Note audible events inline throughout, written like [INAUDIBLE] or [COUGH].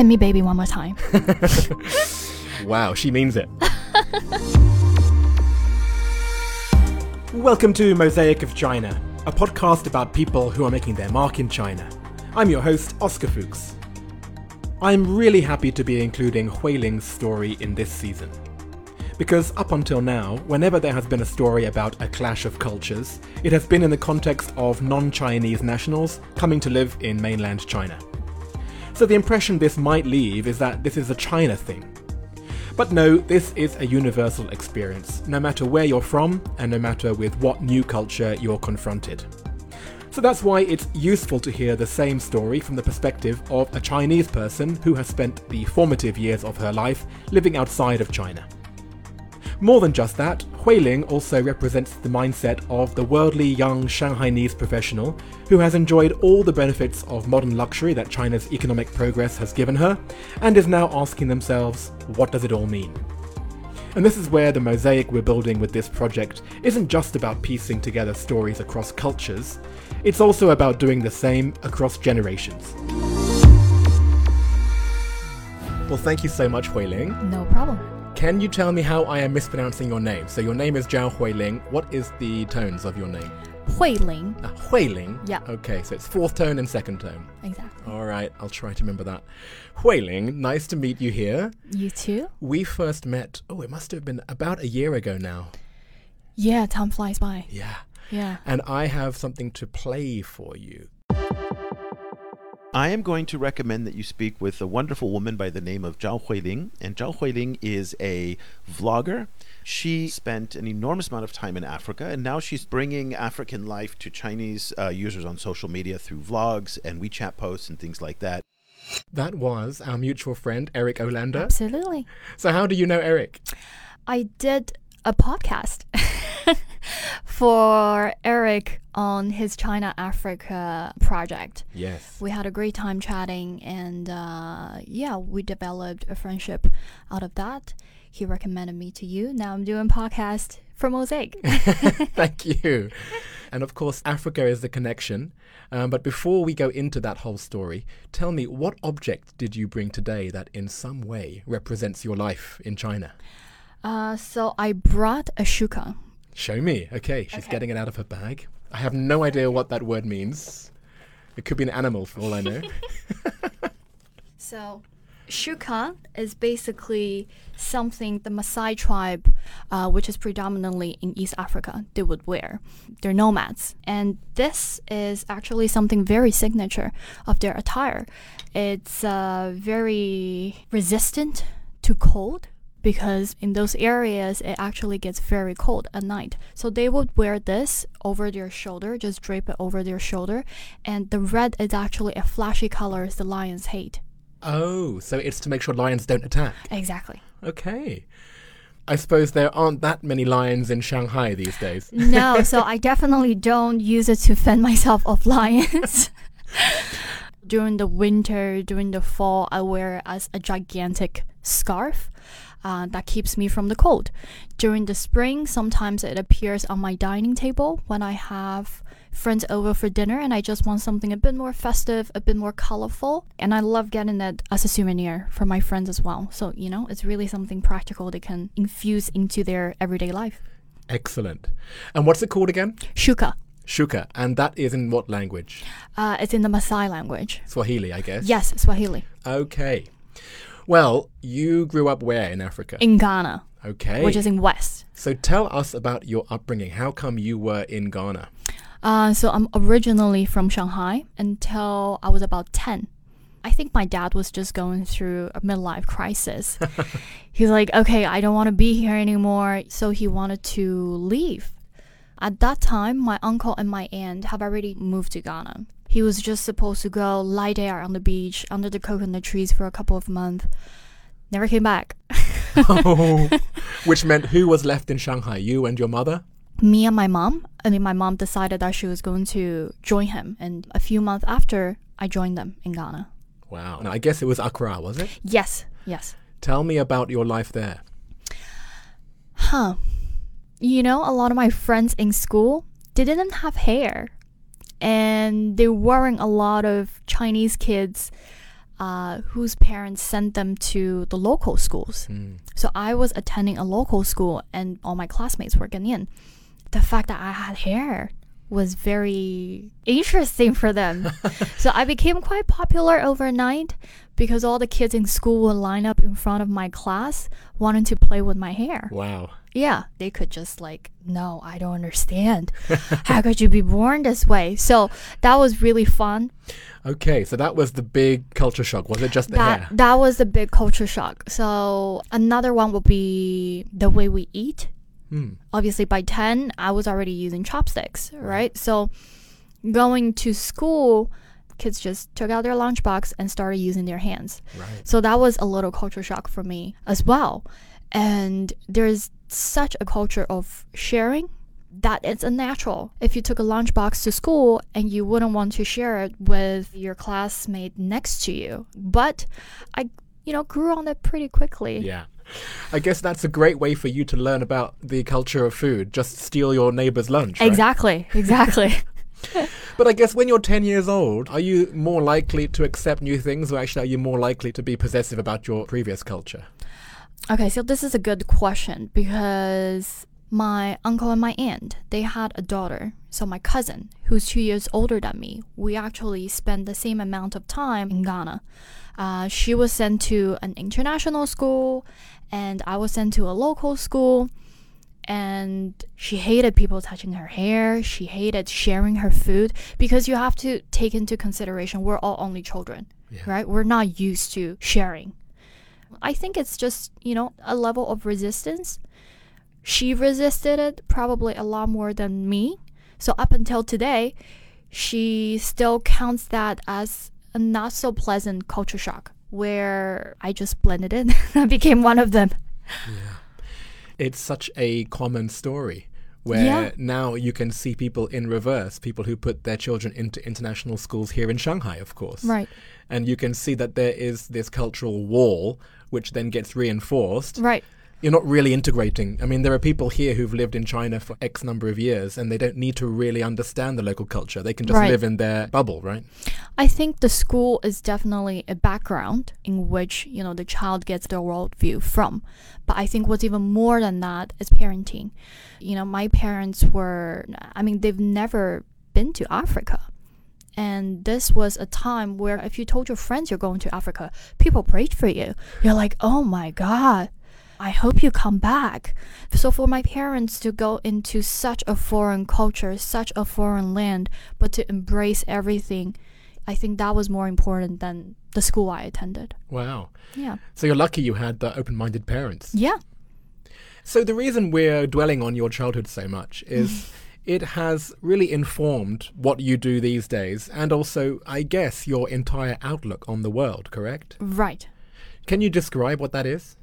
Hit me, baby, one more time. [LAUGHS] wow, she means it. [LAUGHS] Welcome to Mosaic of China, a podcast about people who are making their mark in China. I'm your host, Oscar Fuchs. I'm really happy to be including Hui Ling's story in this season. Because up until now, whenever there has been a story about a clash of cultures, it has been in the context of non Chinese nationals coming to live in mainland China. So the impression this might leave is that this is a China thing. But no, this is a universal experience, no matter where you're from and no matter with what new culture you're confronted. So that's why it's useful to hear the same story from the perspective of a Chinese person who has spent the formative years of her life living outside of China. More than just that, Hui Ling also represents the mindset of the worldly young Shanghainese professional who has enjoyed all the benefits of modern luxury that China's economic progress has given her, and is now asking themselves, what does it all mean? And this is where the mosaic we're building with this project isn't just about piecing together stories across cultures, it's also about doing the same across generations. Well, thank you so much, Hui Ling. No problem. Can you tell me how I am mispronouncing your name? So your name is Zhao Huiling. What is the tones of your name? Hui Ling. Uh, Huiling? Yeah. Okay, so it's fourth tone and second tone. Exactly. All right, I'll try to remember that. Huiling, nice to meet you here. You too? We first met, oh, it must have been about a year ago now. Yeah, time flies by. Yeah. Yeah. And I have something to play for you. I am going to recommend that you speak with a wonderful woman by the name of Zhao Huiling. And Zhao Huiling is a vlogger. She spent an enormous amount of time in Africa, and now she's bringing African life to Chinese uh, users on social media through vlogs and WeChat posts and things like that. That was our mutual friend, Eric Olander. Absolutely. So, how do you know Eric? I did a podcast [LAUGHS] [LAUGHS] for Eric on his China Africa project. Yes. We had a great time chatting, and uh, yeah, we developed a friendship out of that. He recommended me to you. Now I'm doing podcast for Mosaic. [LAUGHS] Thank [LAUGHS] you. And of course, Africa is the connection. Um, but before we go into that whole story, tell me what object did you bring today that in some way represents your life in China? Uh, so I brought a shuka. Show me. Okay, she's Okay. getting it out of her bag. I have no idea what that word means. It could be an animal for all I know. [LAUGHS] So, shuka is basically something the Maasai tribe, uh, which is predominantly in East Africa, they would wear. They're nomads, and this is actually something very signature of their attire. It's uh, very resistant to cold. Because in those areas, it actually gets very cold at night. So they would wear this over their shoulder, just drape it over their shoulder. And the red is actually a flashy color the lions hate. oh, so it's to make sure lions don't attack. Exactly. Okay. I suppose there aren't that many lions in Shanghai these days. No, [LAUGHS] so I definitely don't use it to fend [LAUGHS] myself off lions. [LAUGHS] during the winter, during the fall, I wear it as a gigantic scarf. Uh, that keeps me from the cold. During the spring, sometimes it appears on my dining table when I have friends over for dinner and I just want something a bit more festive, a bit more colorful. And I love getting it as a souvenir for my friends as well. So, you know, it's really something practical they can infuse into their everyday life. Excellent. And what's it called again? Shuka. Shuka. And that is in what language? Uh, it's in the Maasai language. Swahili, I guess. Yes, Swahili. Okay. Well, you grew up where in Africa? In Ghana, okay. which is in West. so tell us about your upbringing. How come you were in Ghana? Uh, so I'm originally from Shanghai until I was about 10. I think my dad was just going through a midlife crisis. [LAUGHS] He's like, okay, I don't want to be here anymore. So he wanted to leave. At that time, my uncle and my aunt have already moved to Ghana. He was just supposed to go lie there on the beach under the coconut trees for a couple of months. Never came back. oh, [LAUGHS] [LAUGHS] which meant who was left in Shanghai? You and your mother? me and my mom, I mean, my mom decided that she was going to join him. And a few months after, I joined them in Ghana. Wow. And I guess it was Accra, was it? Yes, yes. Tell me about your life there. Huh. You know, a lot of my friends in school, didn't have hair. And they weren't a lot of Chinese kids uh, whose parents sent them to the local schools. So I was attending a local school, and all my classmates were Ghanaian. The fact that I had hair was very interesting for them. [LAUGHS] so I became quite popular overnight because all the kids in school would line up in front of my class wanting to play with my hair. Wow. Yeah, they could just like, no, I don't understand. [LAUGHS] How could you be born this way? So that was really fun. Okay, so that was the big culture shock. Was it just the that hair? that was the big culture shock. So another one would be the way we eat. Hmm. Obviously, by ten, I was already using chopsticks, right? So going to school, kids just took out their lunchbox and started using their hands. Right. So that was a little culture shock for me as well. And there's such a culture of sharing that it's unnatural. If you took a lunchbox to school and you wouldn't want to share it with your classmate next to you. But I, you know, grew on it pretty quickly. Yeah. I guess that's a great way for you to learn about the culture of food. Just steal your neighbor's lunch. right? Exactly, exactly. [LAUGHS] [LAUGHS] But I guess when you're 10 years old, are you more likely to accept new things or actually are you more likely to be possessive about your previous culture? Okay, so this is a good question because my uncle and my aunt, they had a daughter. So my cousin, who's two years older than me, we actually spent the same amount of time in Ghana. Uh, she was sent to an international school, and I was sent to a local school. And she hated people touching her hair. She hated sharing her food because you have to take into consideration we're all only children, Yeah. right? We're not used to sharing. I think it's just, you know, a level of resistance. She resisted it probably a lot more than me. So up until today, she still counts that as a not so pleasant culture shock where I just blended in [LAUGHS] and became one of them. It's such a common story where Yeah. now you can see people in reverse, people who put their children into international schools here in Shanghai, of course. Right. And you can see that there is this cultural wall which then gets reinforced. Right. You're not really integrating. I mean, there are people here who've lived in China for X number of years and they don't need to really understand the local culture. They can just Right. live in their bubble, right? I think the school is definitely a background in which, you know, the child gets their worldview from. But I think what's even more than that is parenting. You know, my parents were, I mean, they've never been to Africa. And this was a time where if you told your friends you're going to Africa, people prayed for you. You're like, oh my God, I hope you come back. So for my parents to go into such a foreign culture, such a foreign land, but to embrace everything, I think that was more important than the school I attended. Wow. Yeah. So you're lucky you had the open minded parents. Yeah. So the reason we're dwelling on your childhood so much is [LAUGHS] it has really informed what you do these days and also, I guess, your entire outlook on the world, correct? Right. Can you describe what that is?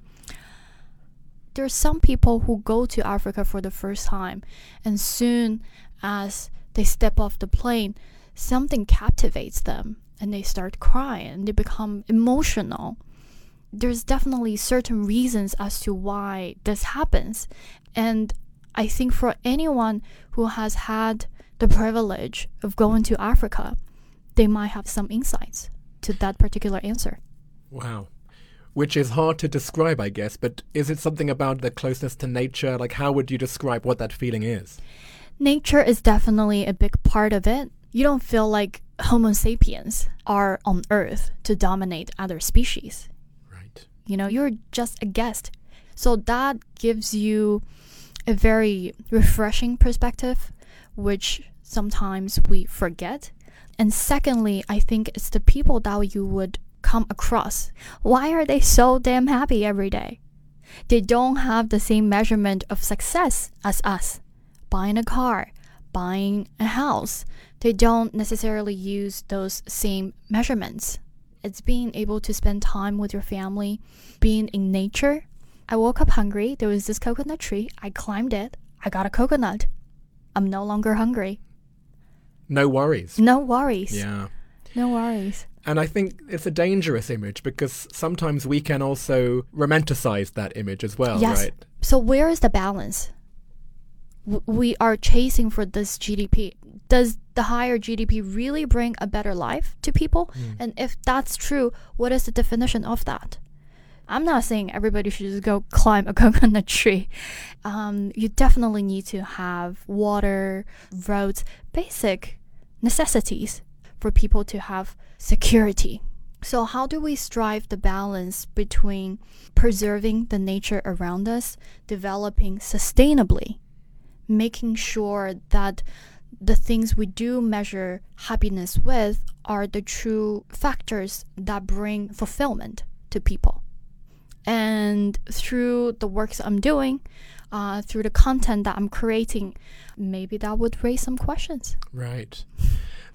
There's some people who go to Africa for the first time, and soon as they step off the plane, something captivates them and they start crying, and they become emotional. There's definitely certain reasons as to why this happens. And I think for anyone who has had the privilege of going to Africa, they might have some insights to that particular answer. Wow. Which is hard to describe, I guess, but is it something about the closeness to nature? Like, how would you describe what that feeling is? Nature is definitely a big part of it. You don't feel like Homo sapiens are on Earth to dominate other species. Right. You know, you're just a guest. So that gives you a very refreshing perspective, which sometimes we forget. And secondly, I think it's the people that you would come across. Why are they so damn happy every day? They don't have the same measurement of success as us. Buying a car, buying a house. They don't necessarily use those same measurements. It's being able to spend time with your family, being in nature. I woke up hungry. There was this coconut tree. I climbed it. I got a coconut. I'm no longer hungry. No worries. No worries. Yeah. No worries. And I think it's a dangerous image because sometimes we can also romanticize that image as well, yes. right? So where is the balance? we are chasing for this GDP. Does the higher GDP really bring a better life to people? And if that's true, what is the definition of that? I'm not saying everybody should just go climb a [LAUGHS] coconut tree. Um, you definitely need to have water, roads, basic necessities for people to have security. So, how do we strive the balance between preserving the nature around us, developing sustainably, making sure that the things we do measure happiness with are the true factors that bring fulfillment to people? And through the works I'm doing, uh, through the content that I'm creating, maybe that would raise some questions. Right.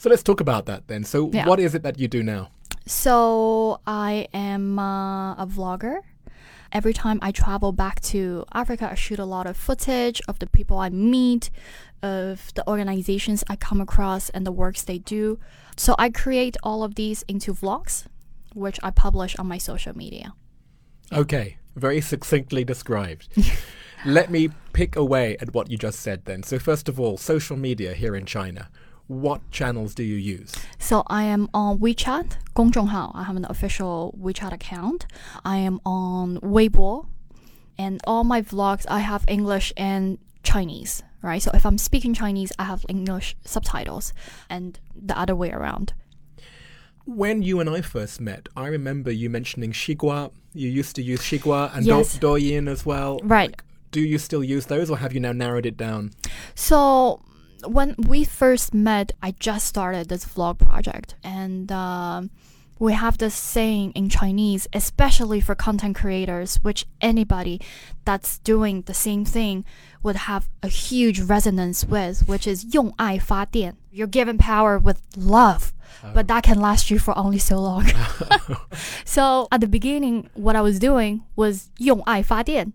So let's talk about that then. So, Yeah. what is it that you do now? So I am uh, a vlogger. Every time I travel back to Africa, I shoot a lot of footage of the people I meet, of the organizations I come across, and the works they do. So I create all of these into vlogs, which I publish on my social media. Okay, very succinctly described. [LAUGHS] Let me pick away at what you just said then. So, first of all, social media here in China what channels do you use? So I am on WeChat, 公众号. I have an official WeChat account. I am on Weibo, and all my vlogs I have English and Chinese, right? So if I'm speaking Chinese, I have English subtitles, and the other way around. When you and I first met, I remember you mentioning Xigua. You used to use Xigua and yes. Do Douyin as well. Right. Like, do you still use those, or have you now narrowed it down? So when we first met, I just started this vlog project, and um, we have this saying in Chinese, especially for content creators, which anybody that's doing the same thing would have a huge resonance with, which is 用爱发电. You're given power with love, but that can last you for only so long. [LAUGHS] [LAUGHS] so at the beginning, what I was doing was 用爱发电.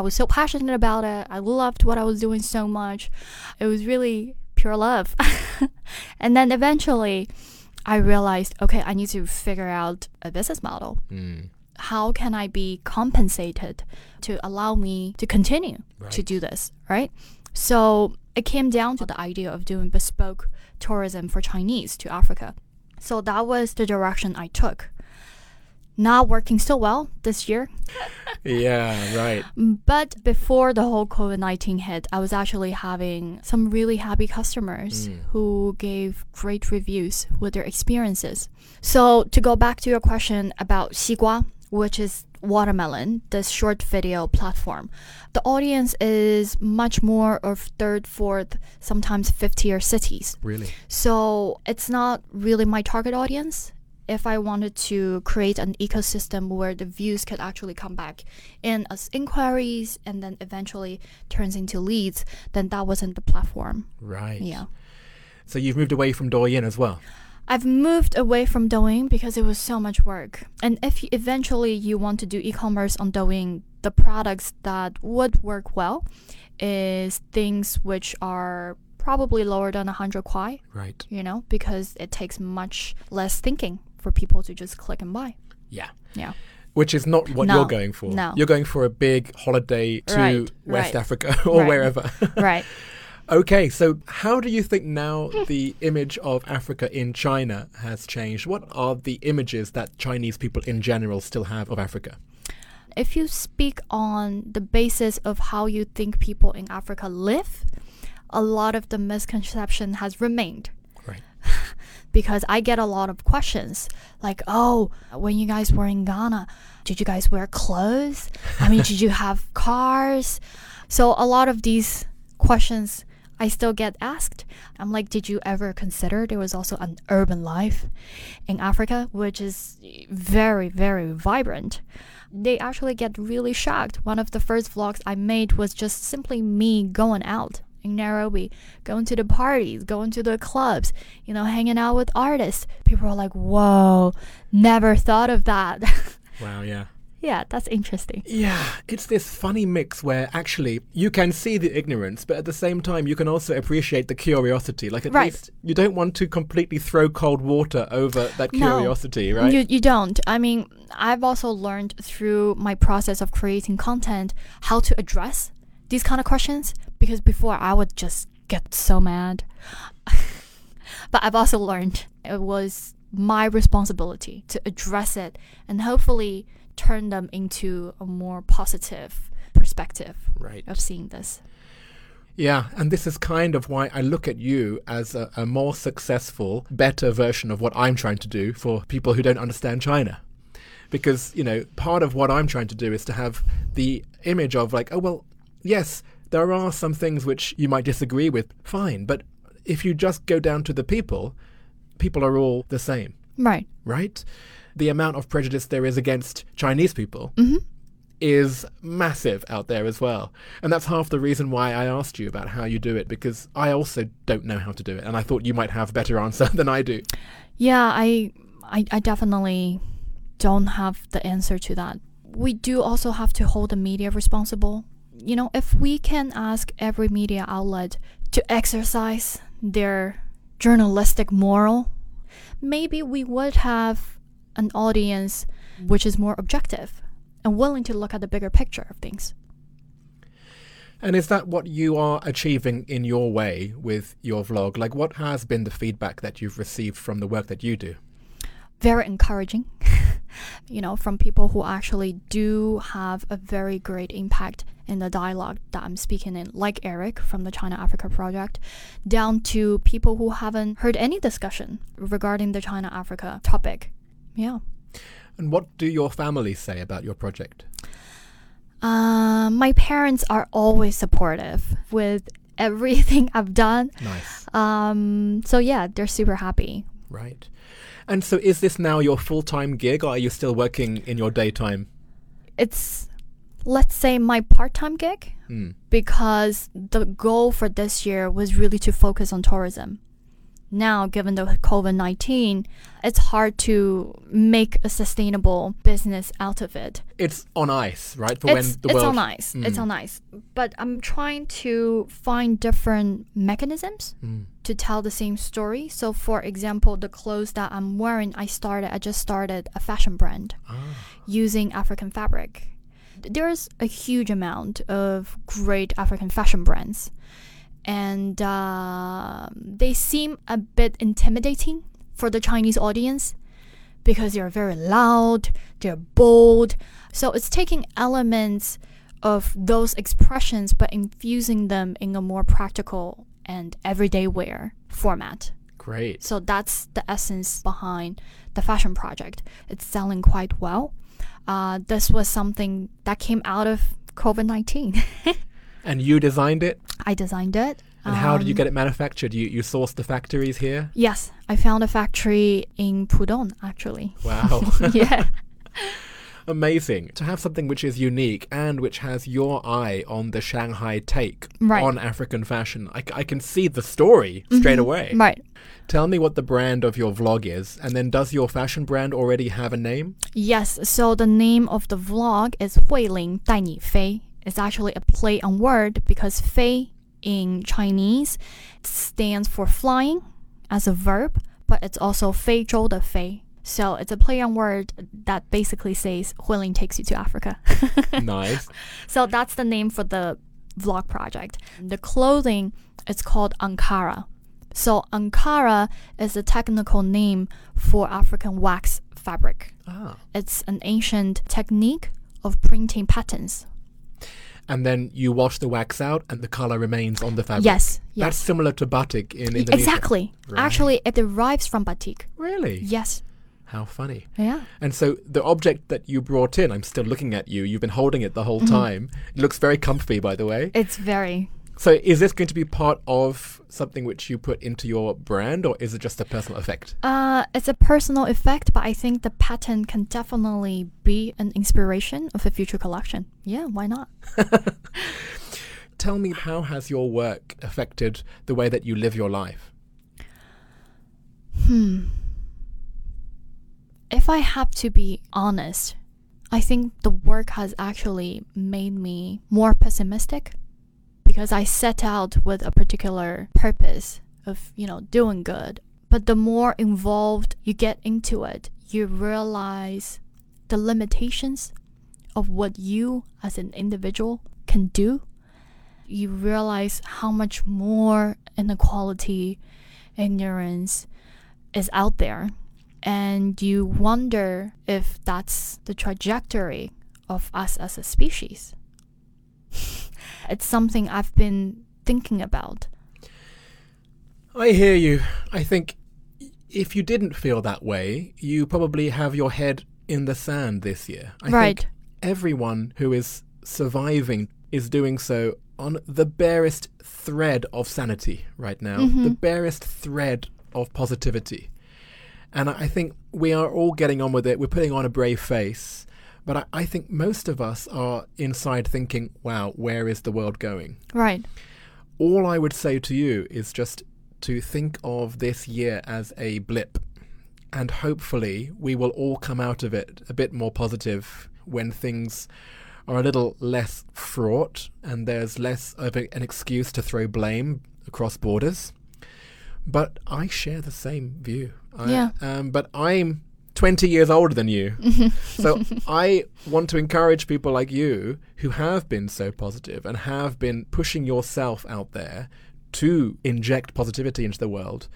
I was so passionate about it. I loved what I was doing so much. It was really pure love. [LAUGHS] and then eventually, I realized okay, I need to figure out a business model. Hmm. How can I be compensated to allow me to continue to do this, right? So it came down to the idea of doing bespoke tourism for Chinese to Africa. So that was the direction I took. Not working so well this year [LAUGHS] Yeah, right. but before the whole COVID 19 hit, I was actually having some really happy customers hmm. who gave great reviews with their experiences. So, to go back to your question about Xigua, which is watermelon, this short video platform, the audience is much more of third, fourth, sometimes fifth tier cities. Really. So it's not really my target audience. If I wanted to create an ecosystem where the views could actually come back in as inquiries and then eventually turns into leads, then that wasn't the platform. Right. Yeah. So you've moved away from Douyin as well. I've moved away from Douyin because it was so much work. And if you, eventually you want to do e-commerce on Douyin, the products that would work well is things which are probably lower than 100 kuai. Right. you know, because it takes much less thinking for people to just click and buy. Yeah. Yeah. Which is not what No, you're going for. no. You're going for a big holiday to Right, West right. Africa [LAUGHS] or Right. wherever. [LAUGHS] right. [LAUGHS] okay, so how do you think now the image of Africa in China has changed? What are the images that Chinese people in general still have of Africa? If you speak on the basis of how you think people in Africa live, a lot of the misconception has remained. Because I get a lot of questions like, oh, when you guys were in Ghana, did you guys wear clothes? I mean, did you [LAUGHS] have cars? So a lot of these questions I still get asked. I'm like, did you ever consider there was also an urban life in Africa, which is very, very vibrant? They actually get really shocked. One of the first vlogs I made was just simply me going out in Nairobi, going to the parties, going to the clubs, you know, hanging out with artists. People are like, whoa, never thought of that. [LAUGHS] Wow, yeah. yeah, that's interesting. Yeah, it's this funny mix where actually you can see the ignorance, but at the same time you can also appreciate the curiosity. Like at Right. least you don't want to completely throw cold water over that No. curiosity, right? You, you don't. I mean, I've also learned through my process of creating content how to address these kind of questions because before I would just get so mad. [LAUGHS] but I've also learned it was my responsibility to address it and hopefully turn them into a more positive perspective Right. of seeing this. Yeah, and this is kind of why I look at you as a, a more successful, better version of what I'm trying to do for people who don't understand China. Because, you know, part of what I'm trying to do is to have the image of like, oh, well, yes, there are some things which you might disagree with, fine, but if you just go down to the people, people are all the same, Right. right? The amount of prejudice there is against Chinese people Mm-hmm. is massive out there as well. And that's half the reason why I asked you about how you do it, because I also don't know how to do it. And I thought you might have a better answer [LAUGHS] than I do. Yeah, I, I I definitely don't have the answer to that. We do also have to hold the media responsible. You know, if we can ask every media outlet to exercise their journalistic moral, maybe we would have an audience which is more objective and willing to look at the bigger picture of things. And is that what you are achieving in your way with your vlog? Like, what has been the feedback that you've received from the work that you do? very encouraging, [LAUGHS] you know, from people who actually do have a very great impact in the dialogue that I'm speaking in, like Eric from the China Africa Project, down to people who haven't heard any discussion regarding the China Africa topic. Yeah. And what do your family say about your project? Uh, my parents are always supportive with everything [LAUGHS] I've done. Nice. Um, so yeah, they're super happy. Right. And so is this now your full time gig, or are you still working in your daytime? It's, let's say, my part time gig. Hmm. because the goal for this year was really to focus on tourism. Now, given the COVID 19, it's hard to make a sustainable business out of it. It's on ice, right? For It's, when the it's on ice. It's Mm. on ice. But I'm trying to find different mechanisms Mm. to tell the same story. So, for example, the clothes that I'm wearing, I started, I just started a fashion brand Ah. using African fabric. There's a huge amount of great African fashion brands, and uh, they seem a bit intimidating for the Chinese audience because they're very loud, they're bold. So it's taking elements of those expressions but infusing them in a more practical and everyday wear format. Great. So that's the essence behind the fashion project. It's selling quite well. Uh, this was something that came out of COVID 19. [LAUGHS] And you designed it? I designed it. And how did you Um, get it manufactured? You you sourced the factories here? Yes, I found a factory in Pudong actually. Wow. [LAUGHS] yeah. [LAUGHS] amazing to have something which is unique and which has your eye on the Shanghai take right. on African fashion. I, I, can see the story mm-hmm. straight mm-hmm. away. Right. Tell me what the brand of your vlog is, and then does your fashion brand already have a name? Yes, so the name of the vlog is Huiling Dai Ni Fei. It's actually a play on word because Fei in Chinese stands for flying as a verb, but it's also Fei Zhou de Fei so it's a play on word that basically says 慧玲 takes you to Africa. [LAUGHS] nice. so that's the name for the vlog project. The clothing is called Ankara. So Ankara is a technical name for African wax fabric. Ah. It's an ancient technique of printing patterns. And then you wash the wax out and the color remains on the fabric. Yes, That's similar to batik in Indonesia. Exactly. Right. Actually, it derives from batik. Really? Yes. How funny. Yeah. And so the object that you brought in, I'm still looking at you. You've been holding it the whole Mm-hmm. time. It looks very comfy, by the way. It's very. So is this going to be part of something which you put into your brand, or is it just a personal effect? Uh, it's a personal effect, but I think the pattern can definitely be an inspiration of a future collection. Yeah, why not? [LAUGHS] Tell me, how has your work affected the way that you live your life? Hmm. If I have to be honest, I think the work has actually made me more pessimistic because I set out with a particular purpose of, you know, doing good. But the more involved you get into it, you realize the limitations of what you as an individual can do. you realize how much more inequality, ignorance is out there. And you wonder if that's the trajectory of us as a species. [LAUGHS] it's something I've been thinking about. I hear you. I think if you didn't feel that way, you probably have your head in the sand this year. I Right. think everyone who is surviving is doing so on the barest thread of sanity right now, mm-hmm. the barest thread of positivity. And I think we are all getting on with it. We're putting on a brave face. But I, I think most of us are inside thinking, wow, where is the world going? Right. all I would say to you is just to think of this year as a blip. And hopefully, we will all come out of it a bit more positive when things are a little less fraught and there's less of a, an excuse to throw blame across borders. But I share the same view. I, Yeah. Um, but I'm 20 years older than you. [LAUGHS] so I want to encourage people like you who have been so positive and have been pushing yourself out there to inject positivity into the world,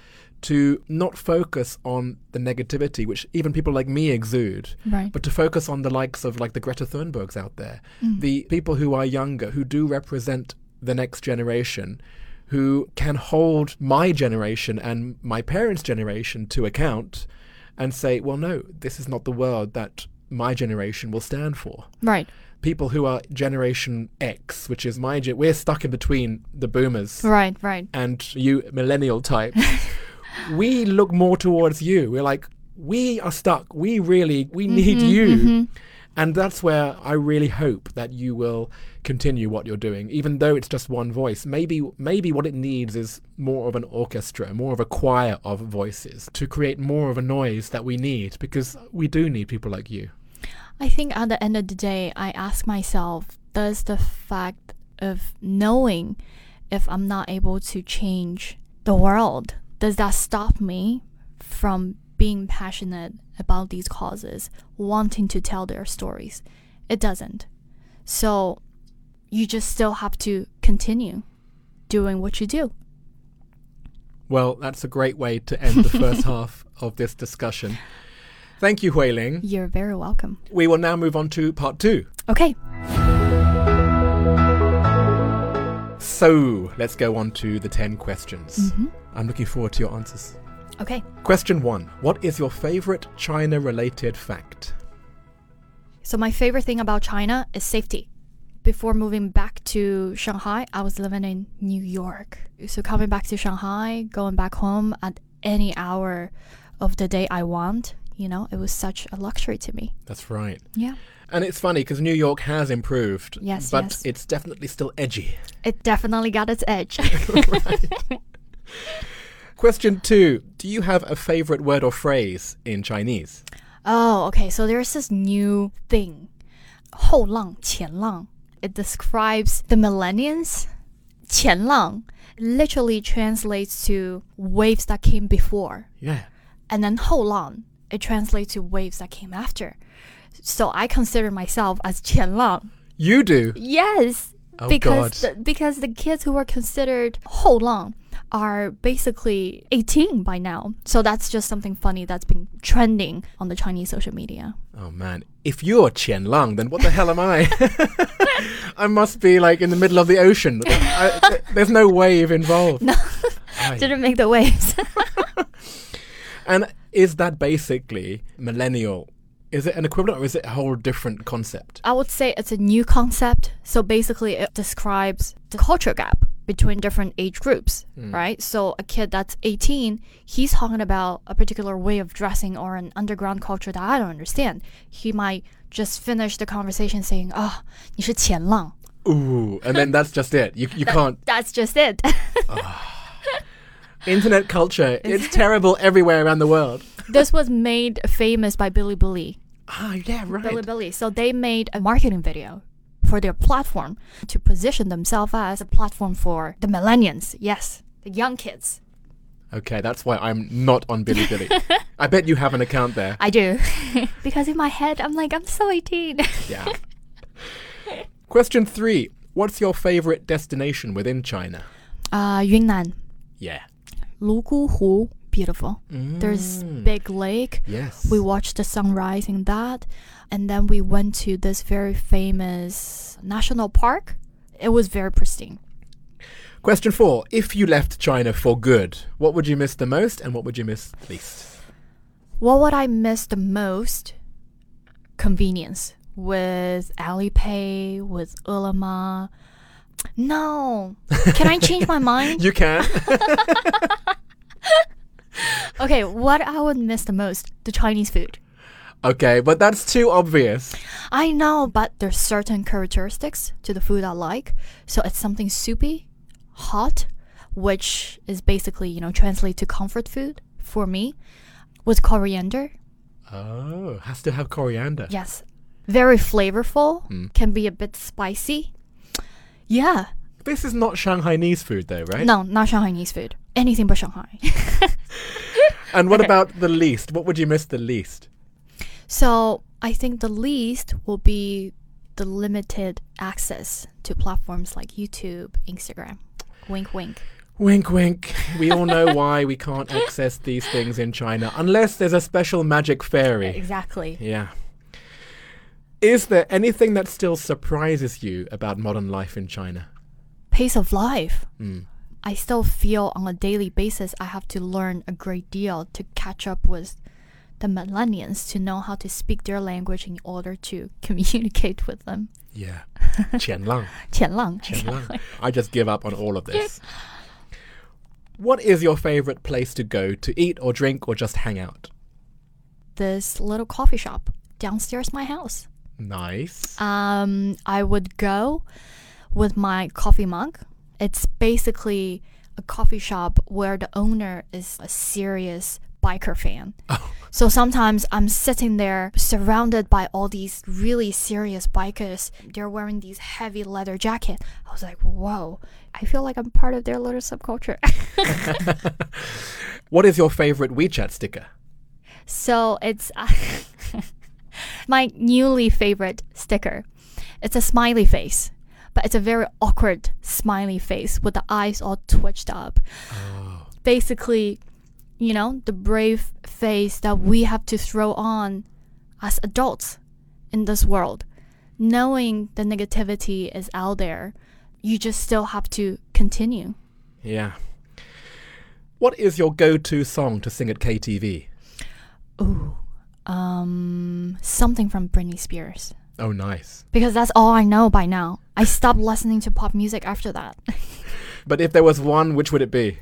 to not focus on the negativity which even people like me exude, Right. but to focus on the likes of like the Greta Thunbergs out there, the people who are younger, who do represent the next generation, who can hold my generation and my parents' generation to account and say, well, no, this is not the world that my generation will stand for. Right. People who are Generation X, which is my gen- we're stuck in between the boomers Right. Right. and you millennial type, [LAUGHS] we look more towards you. We're like, we are stuck. We really, we need mm-hmm, you. Mm-hmm. And that's where I really hope that you will continue what you're doing, even though it's just one voice. Maybe, maybe what it needs is more of an orchestra, more of a choir of voices to create more of a noise that we need, because we do need people like you. I think at the end of the day, I ask myself, does the fact of knowing if I'm not able to change the world, does that stop me from being passionate about these causes, wanting to tell their stories? It doesn't. So you just still have to continue doing what you do. Well, that's a great way to end the first [LAUGHS] half of this discussion. Thank you, Huiling. You're very welcome. We will now move on to part two. Okay. So let's go on to the 10 questions. Mm-hmm. I'm looking forward to your answers. Okay. Question one What is your favorite China related fact? So my favorite thing about China is safety. Before moving back to Shanghai, I was living in New York. So coming back to Shanghai, going back home at any hour of the day I want, you know, it was such a luxury to me. That's right. Yeah. And it's funny because New York has improved, Yes, but yes. it's definitely still edgy. It definitely got its edge. [LAUGHS] [LAUGHS] Question two Do you have a favorite word or phrase in Chinese? oh, okay. So there's this new thing. 后浪,前浪. It describes the millennials. 前浪 literally translates to waves that came before. Yeah. and then 后浪 it translates to waves that came after. So I consider myself as 前浪. You do? Yes, Oh, because God. the, because the kids who are considered 后浪 are basically 18 by now. So that's just something funny that's been trending on the Chinese social media. Oh man. If you're Qian Lang, then what the hell am I? [LAUGHS] I must be like in the middle of the ocean. I, th- there's no wave involved. [LAUGHS] No, Aye. didn't make the waves. [LAUGHS] And is that basically millennial? is it an equivalent or is it a whole different concept? I would say it's a new concept. So basically, it describes the culture gap between different age groups, mm. right? So a kid that's 18, he's talking about a particular way of dressing or an underground culture that I don't understand. He might just finish the conversation saying, "Ah, oh, 你是前浪." Ooh, and then that's just it. You you [LAUGHS] that, can't. That's just it. [LAUGHS] Ah. Internet culture. It's [LAUGHS] terrible everywhere around the world. this was made famous by Bilibili. Ah, yeah, right. Bilibili. So they made a marketing video for their platform to position themselves as a platform for the millennials. Yes, the young kids. Okay, that's why I'm not on Bilibili. [LAUGHS] I bet you have an account there. I do. [LAUGHS] because in my head, I'm like, I'm so 18. Yeah. Question three. What's your favorite destination within China? Uh, Yunnan, Yeah. Lugu Beautiful. There's Mm. big lake. Yes. We watched the sunrise in that, and then we went to this very famous national park. It was very pristine. Question four. If you left China for good, what would you miss the most and what would you miss least? What would I miss the most? Convenience with Alipay, with Ele.me. No. Can I change my [LAUGHS] mind? You can. [LAUGHS] Okay, what I would miss the most? The Chinese food. okay, but that's too obvious. I know, but there's certain characteristics to the food I like. So it's something soupy, hot, which is basically, you know, translate to comfort food for me, with coriander. Oh, has to have coriander. Yes. Very flavorful, hmm. can be a bit spicy. Yeah. This is not Shanghainese food though, right? No, not Shanghainese food. Anything but Shanghai. [LAUGHS] And what Okay. about the least? What would you miss the least? so I think the least will be the limited access to platforms like YouTube, Instagram. Wink, wink. Wink, wink. We all know [LAUGHS] why we can't access these things in China unless there's a special magic fairy. Exactly. Yeah. Is there anything that still surprises you about modern life in China? Pace of life. Mm. I still feel on a daily basis I have to learn a great deal to catch up with the millennials to know how to speak their language in order to [LAUGHS] communicate with them. Yeah. [LAUGHS] Qianlang. 前浪. Qianlang. I just give up on all of this. What is your favorite place to go to eat or drink or just hang out? This little coffee shop downstairs my house. Nice. Um, I would go with my coffee mug. It's basically a coffee shop where the owner is a serious biker fan. [LAUGHS] Oh. So sometimes I'm sitting there surrounded by all these really serious bikers. They're wearing these heavy leather jacket. I was like, whoa, I feel like I'm part of their little subculture. [LAUGHS] [LAUGHS] What is your favorite WeChat sticker? So it's uh, my newly favorite sticker. It's a smiley face, but it's a very awkward smiley face with the eyes all twitched up. Basically, you know, the brave face that we have to throw on as adults in this world. Knowing the negativity is out there, you just still have to continue. Yeah. What is your go to song to sing at KTV? Ooh, um, something from Britney Spears. Oh, nice. because that's all I know by now. I stopped listening to pop music after that. [LAUGHS] But if there was one, which would it be?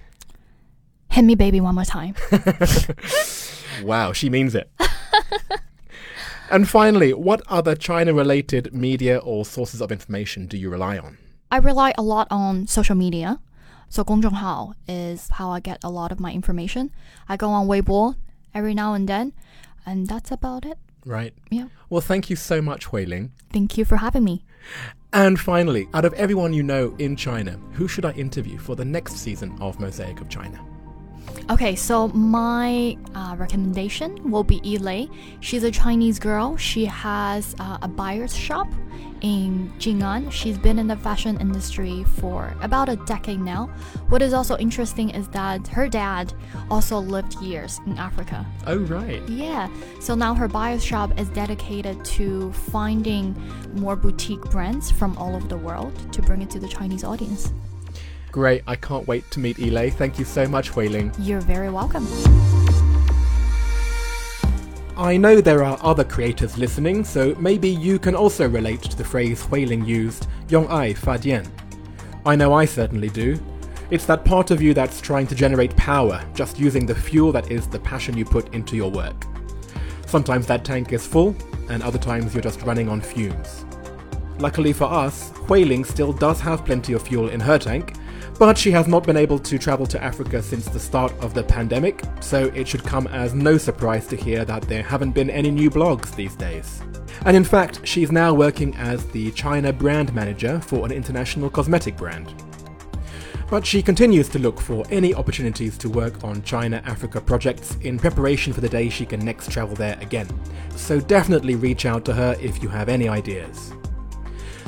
Hit me, baby, one more time. [LAUGHS] Wow, she means it. [LAUGHS] and finally, what other China related media or sources of information do you rely on? I rely a lot on social media. So 公众号 is how I get a lot of my information. I go on Weibo every now and then, and that's about it. Right. Yeah. Well, thank you so much, Hui Ling. Thank you for having me. And finally, out of everyone you know in China, who should I interview for the next season of Mosaic of China? Okay, so my uh, recommendation will be Yilei. She's a Chinese girl. She has uh, a buyer's shop in Jing'an. She's been in the fashion industry for about a decade now. What is also interesting is that her dad also lived years in Africa. Oh, right. Yeah, so now her buyer's shop is dedicated to finding more boutique brands from all over the world to bring it to the Chinese audience. Great. I can't wait to meet Yilei. Thank you so much, Hui Ling. You're very welcome. I know there are other creators listening, so maybe you can also relate to the phrase Hui Ling used, Yong Ai Fa Dian. I know I certainly do. It's that part of you that's trying to generate power, just using the fuel that is the passion you put into your work. Sometimes that tank is full, and other times you're just running on fumes. Luckily for us, Hui Ling still does have plenty of fuel in her tank, but she has not been able to travel to Africa since the start of the pandemic, so it should come as no surprise to hear that there haven't been any new blogs these days. And in fact, she's now working as the China brand manager for an international cosmetic brand. But she continues to look for any opportunities to work on China Africa projects in preparation for the day she can next travel there again. So definitely reach out to her if you have any ideas.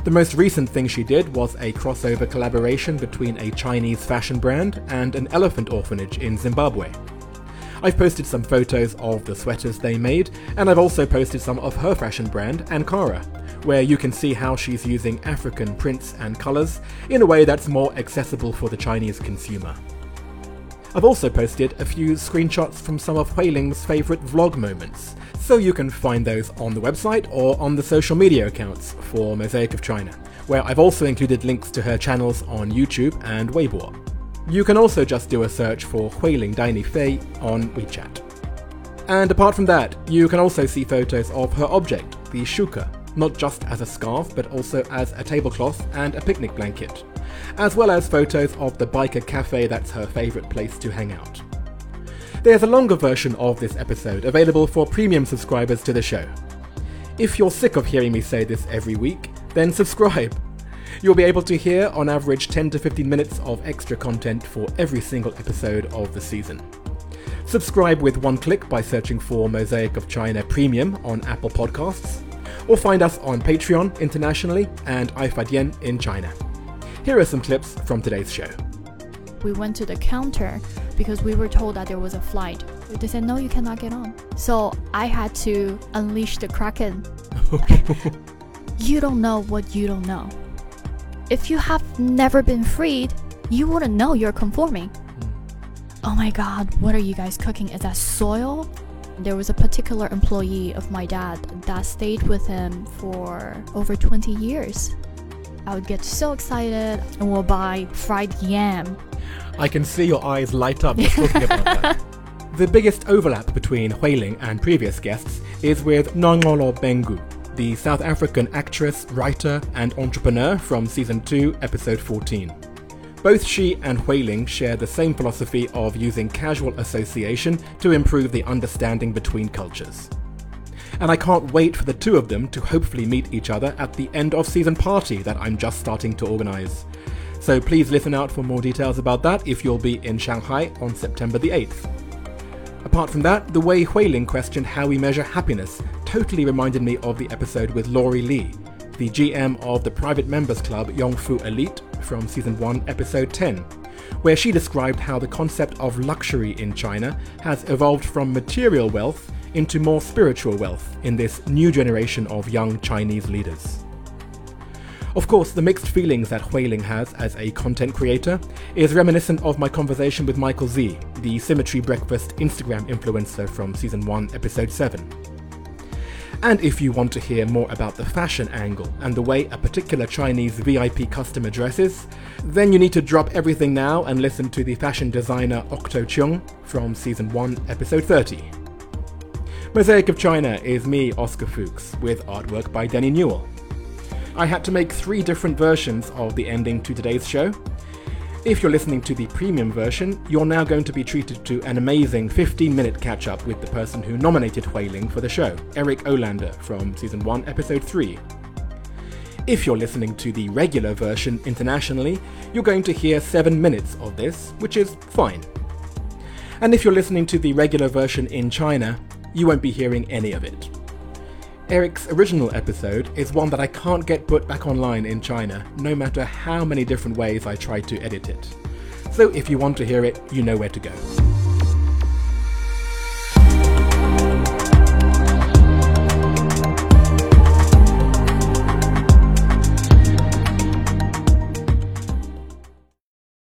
The most recent thing she did was a crossover collaboration between a Chinese fashion brand and an elephant orphanage in Zimbabwe. I've posted some photos of the sweaters they made, and I've also posted some of her fashion brand, Ankara, where you can see how she's using African prints and colours in a way that's more accessible for the Chinese consumer. I've also posted a few screenshots from some of Huiling's favourite vlog moments, so you can find those on the website or on the social media accounts for Mosaic of China, where I've also included links to her channels on YouTube and Weibo. You can also just do a search for Huiling Daini Fei on WeChat. And apart from that, you can also see photos of her object, the shuka, not just as a scarf but also as a tablecloth and a picnic blanket, as well as photos of the biker cafe that's her favourite place to hang out. There's a longer version of this episode available for premium subscribers to the show. If you're sick of hearing me say this every week, then subscribe You'll be able to hear, on average, 10 to 15 minutes of extra content for every single episode of the season. Subscribe with one click by searching for Mosaic of China Premium on Apple Podcasts, or find us on Patreon internationally and iFadian in China. Here are some clips from today's show. We went to the counter because we were told that there was a flight. They said, no, you cannot get on. So I had to unleash the Kraken. [LAUGHS] you don't know what you don't know if you have never been freed, you wouldn't know you're conforming. Mm. Oh my god, what are you guys cooking? Is that soil? There was a particular employee of my dad that stayed with him for over 20 years. I would get so excited and we'll buy fried yam. I can see your eyes light up just talking about that. [LAUGHS] The biggest overlap between Huiling and previous guests is with Nongolo Bengu, the South African actress, writer, and entrepreneur from Season 2, Episode 14. Both she and Huiling share the same philosophy of using casual association to improve the understanding between cultures. And I can't wait for the two of them to hopefully meet each other at the end of season party that I'm just starting to organise. So please listen out for more details about that if you'll be in Shanghai on September the 8th. Apart from that, the way Huiling questioned how we measure happiness totally reminded me of the episode with Laurie Lee, the GM of the private members club Yongfoo Elite from season 1, episode 10, where she described how the concept of luxury in China has evolved from material wealth into more spiritual wealth in this new generation of young Chinese leaders. Of course, the mixed feelings that Huiling has as a content creator is reminiscent of my conversation with Michael Zee, the Symmetry Breakfast Instagram influencer from season 1, episode 7. And if you want to hear more about the fashion angle and the way a particular Chinese VIP customer dresses, then you need to drop everything now and listen to the fashion designer Octo Chung from season 1, episode 30. Mosaic of China is me, Oscar Fuchs, with artwork by Denny Newell. I had to make three different versions of the ending to today's show, if you're listening to the premium version, you're now going to be treated to an amazing 15 minute catch up with the person who nominated Huiling for the show, Eric Olander from season 1, episode 3. If you're listening to the regular version internationally, you're going to hear 7 minutes of this, which is fine. And if you're listening to the regular version in China, you won't be hearing any of it. Eric's original episode is one that I can't get put back online in China, no matter how many different ways I try to edit it. So if you want to hear it, you know where to go.